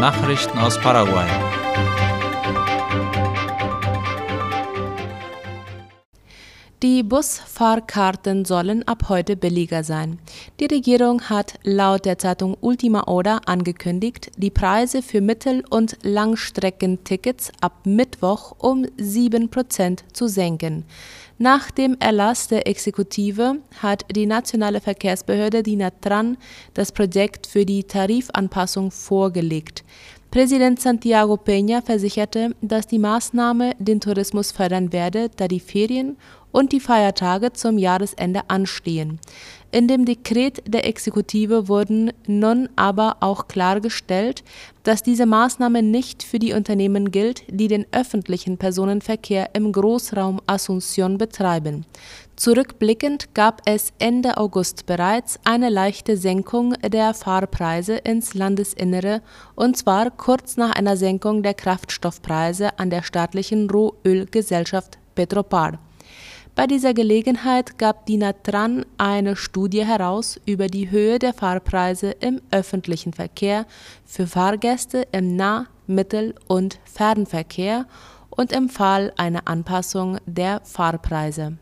Nachrichten aus Paraguay. Die Busfahrkarten sollen ab heute billiger sein. Die Regierung hat laut der Zeitung Ultima Hora angekündigt, die Preise für Mittel- und Langstreckentickets ab Mittwoch um 7% zu senken. Nach dem Erlass der Exekutive hat die nationale Verkehrsbehörde DINATRAN das Projekt für die Tarifanpassung vorgelegt. Präsident Santiago Peña versicherte, dass die Maßnahme den Tourismus fördern werde, da die Ferien und die Feiertage zum Jahresende anstehen. In dem Dekret der Exekutive wurden nun aber auch klargestellt, dass diese Maßnahme nicht für die Unternehmen gilt, die den öffentlichen Personenverkehr im Großraum Asunción betreiben. Zurückblickend gab es Ende August bereits eine leichte Senkung der Fahrpreise ins Landesinnere, und zwar kurz nach einer Senkung der Kraftstoffpreise an der staatlichen Rohölgesellschaft Petropar. Bei dieser Gelegenheit gab DINATRAN eine Studie heraus über die Höhe der Fahrpreise im öffentlichen Verkehr für Fahrgäste im Nah-, Mittel- und Fernverkehr und empfahl eine Anpassung der Fahrpreise.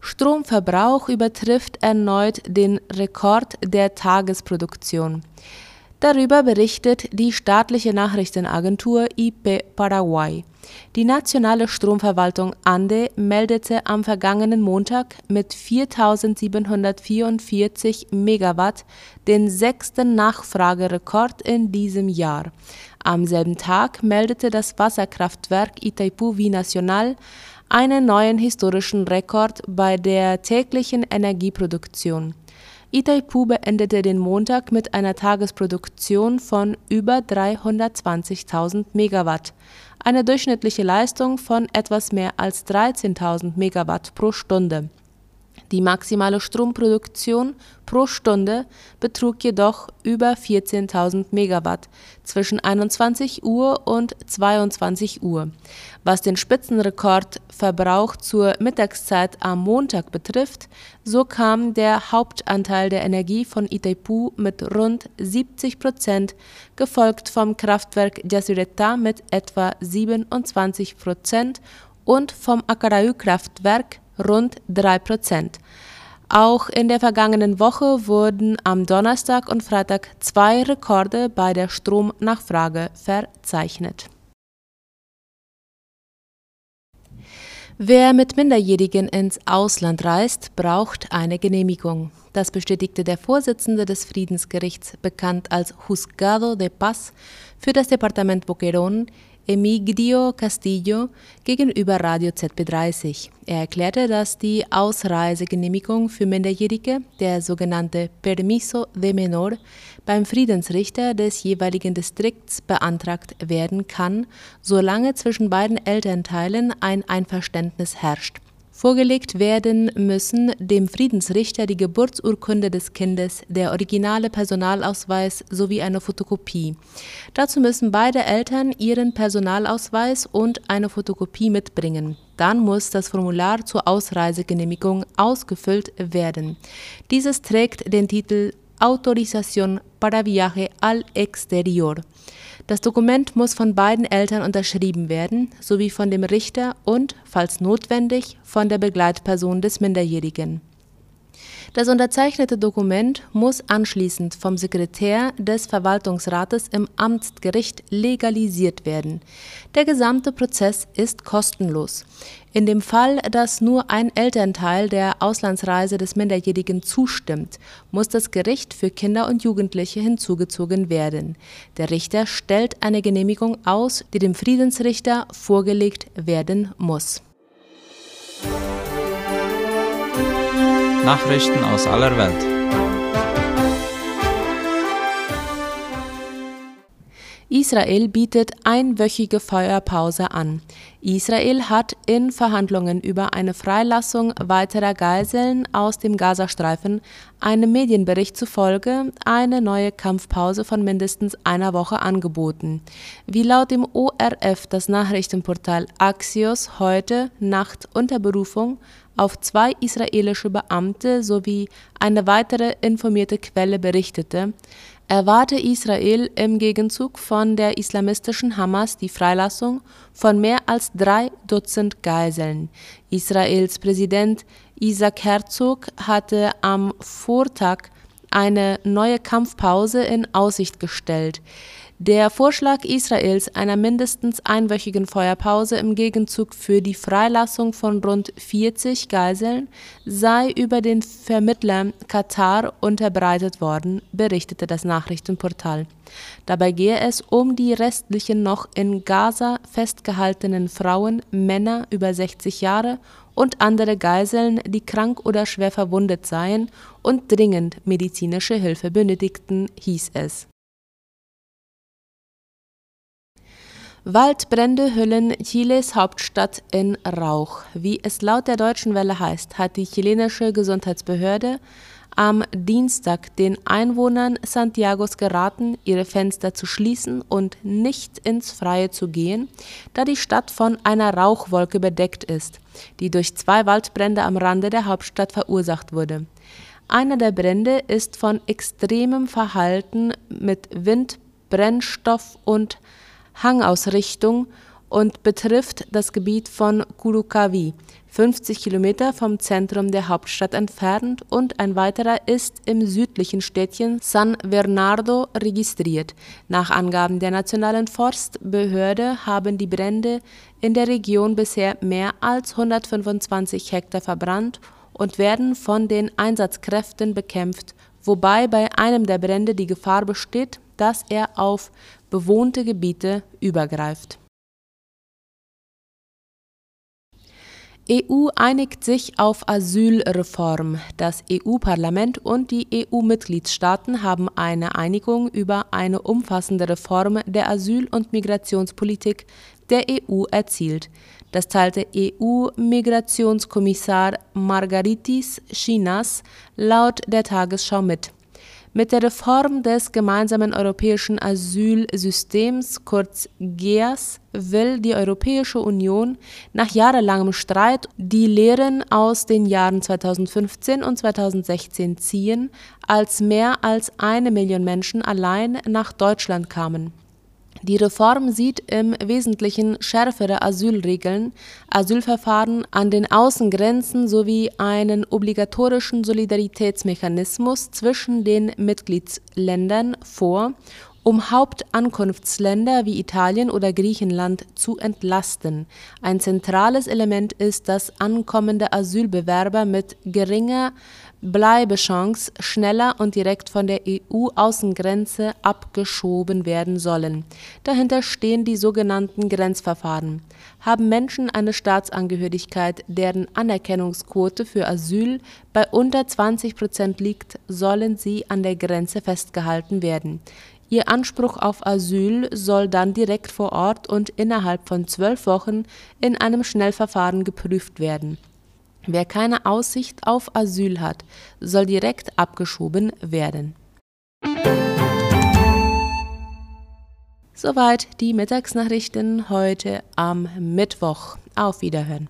Stromverbrauch übertrifft erneut den Rekord der Tagesproduktion. Darüber berichtet die staatliche Nachrichtenagentur IP Paraguay. Die nationale Stromverwaltung Ande meldete am vergangenen Montag mit 4744 Megawatt den sechsten Nachfragerekord in diesem Jahr. Am selben Tag meldete das Wasserkraftwerk Itaipu Nacional einen neuen historischen Rekord bei der täglichen Energieproduktion. Itaipu beendete den Montag mit einer Tagesproduktion von über 320.000 Megawatt, eine durchschnittliche Leistung von etwas mehr als 13.000 Megawatt pro Stunde die maximale Stromproduktion pro Stunde betrug jedoch über 14.000 Megawatt zwischen 21 Uhr und 22 Uhr. Was den Spitzenrekordverbrauch zur Mittagszeit am Montag betrifft, so kam der Hauptanteil der Energie von Itaipu mit rund 70 Prozent, gefolgt vom Kraftwerk Yacyretá mit etwa 27 Prozent und vom Acaraú-Kraftwerk rund 3 Prozent. Auch in der vergangenen Woche wurden am Donnerstag und Freitag zwei Rekorde bei der Stromnachfrage verzeichnet. Wer mit Minderjährigen ins Ausland reist, braucht eine Genehmigung. Das bestätigte der Vorsitzende des Friedensgerichts, bekannt als Juzgado de Paz, für das Departement Boquerón Emigdio Castillo gegenüber Radio ZB30. Er erklärte, dass die Ausreisegenehmigung für Minderjährige, der sogenannte Permiso de Menor, beim Friedensrichter des jeweiligen Distrikts beantragt werden kann, solange zwischen beiden Elternteilen ein Einverständnis herrscht. Vorgelegt werden müssen dem Friedensrichter die Geburtsurkunde des Kindes, der originale Personalausweis sowie eine Fotokopie. Dazu müssen beide Eltern ihren Personalausweis und eine Fotokopie mitbringen. Dann muss das Formular zur Ausreisegenehmigung ausgefüllt werden. Dieses trägt den Titel Autorización para viaje al exterior. Das Dokument muss von beiden Eltern unterschrieben werden, sowie von dem Richter und, falls notwendig, von der Begleitperson des Minderjährigen das unterzeichnete Dokument muss anschließend vom Sekretär des Verwaltungsrates im Amtsgericht legalisiert werden. Der gesamte Prozess ist kostenlos. In dem Fall, dass nur ein Elternteil der Auslandsreise des Minderjährigen zustimmt, muss das Gericht für Kinder und Jugendliche hinzugezogen werden. Der Richter stellt eine Genehmigung aus, die dem Friedensrichter vorgelegt werden muss. Nachrichten aus aller Welt. Israel bietet einwöchige Feuerpause an. Israel hat in Verhandlungen über eine Freilassung weiterer Geiseln aus dem Gazastreifen einem Medienbericht zufolge eine neue Kampfpause von mindestens einer Woche angeboten. Wie laut dem ORF das Nachrichtenportal Axios heute Nacht unter Berufung auf zwei israelische Beamte sowie eine weitere informierte Quelle berichtete, erwarte Israel im Gegenzug von der islamistischen Hamas die Freilassung von mehr als drei Dutzend Geiseln. Israels Präsident Isaac Herzog hatte am Vortag eine neue Kampfpause in Aussicht gestellt. Der Vorschlag Israels einer mindestens einwöchigen Feuerpause im Gegenzug für die Freilassung von rund 40 Geiseln sei über den Vermittler Katar unterbreitet worden, berichtete das Nachrichtenportal. Dabei gehe es um die restlichen noch in Gaza festgehaltenen Frauen, Männer über 60 Jahre und andere Geiseln, die krank oder schwer verwundet seien und dringend medizinische Hilfe benötigten, hieß es. Waldbrände hüllen Chiles Hauptstadt in Rauch. Wie es laut der Deutschen Welle heißt, hat die chilenische Gesundheitsbehörde am Dienstag den Einwohnern Santiagos geraten, ihre Fenster zu schließen und nicht ins Freie zu gehen, da die Stadt von einer Rauchwolke bedeckt ist, die durch zwei Waldbrände am Rande der Hauptstadt verursacht wurde. Einer der Brände ist von extremem Verhalten mit Wind, Brennstoff und Hangausrichtung und betrifft das Gebiet von Curucaví, 50 Kilometer vom Zentrum der Hauptstadt entfernt, und ein weiterer ist im südlichen Städtchen San Bernardo registriert. Nach Angaben der Nationalen Forstbehörde haben die Brände in der Region bisher mehr als 125 Hektar verbrannt und werden von den Einsatzkräften bekämpft, wobei bei einem der Brände die Gefahr besteht, dass er auf bewohnte Gebiete übergreift. EU einigt sich auf Asylreform. Das EU-Parlament und die EU-Mitgliedstaaten haben eine Einigung über eine umfassende Reform der Asyl- und Migrationspolitik der EU erzielt. Das teilte EU-Migrationskommissar Margaritis Chinas laut der Tagesschau mit. Mit der Reform des gemeinsamen europäischen Asylsystems, kurz GEAS, will die Europäische Union nach jahrelangem Streit die Lehren aus den Jahren 2015 und 2016 ziehen, als mehr als eine Million Menschen allein nach Deutschland kamen. Die Reform sieht im Wesentlichen schärfere Asylregeln, Asylverfahren an den Außengrenzen sowie einen obligatorischen Solidaritätsmechanismus zwischen den Mitgliedsländern vor, um Hauptankunftsländer wie Italien oder Griechenland zu entlasten. Ein zentrales Element ist, dass ankommende Asylbewerber mit geringer Bleibechance schneller und direkt von der EU-Außengrenze abgeschoben werden sollen. Dahinter stehen die sogenannten Grenzverfahren. Haben Menschen eine Staatsangehörigkeit, deren Anerkennungsquote für Asyl bei unter 20 Prozent liegt, sollen sie an der Grenze festgehalten werden. Ihr Anspruch auf Asyl soll dann direkt vor Ort und innerhalb von zwölf Wochen in einem Schnellverfahren geprüft werden. Wer keine Aussicht auf Asyl hat, soll direkt abgeschoben werden. Soweit die Mittagsnachrichten heute am Mittwoch. Auf Wiederhören.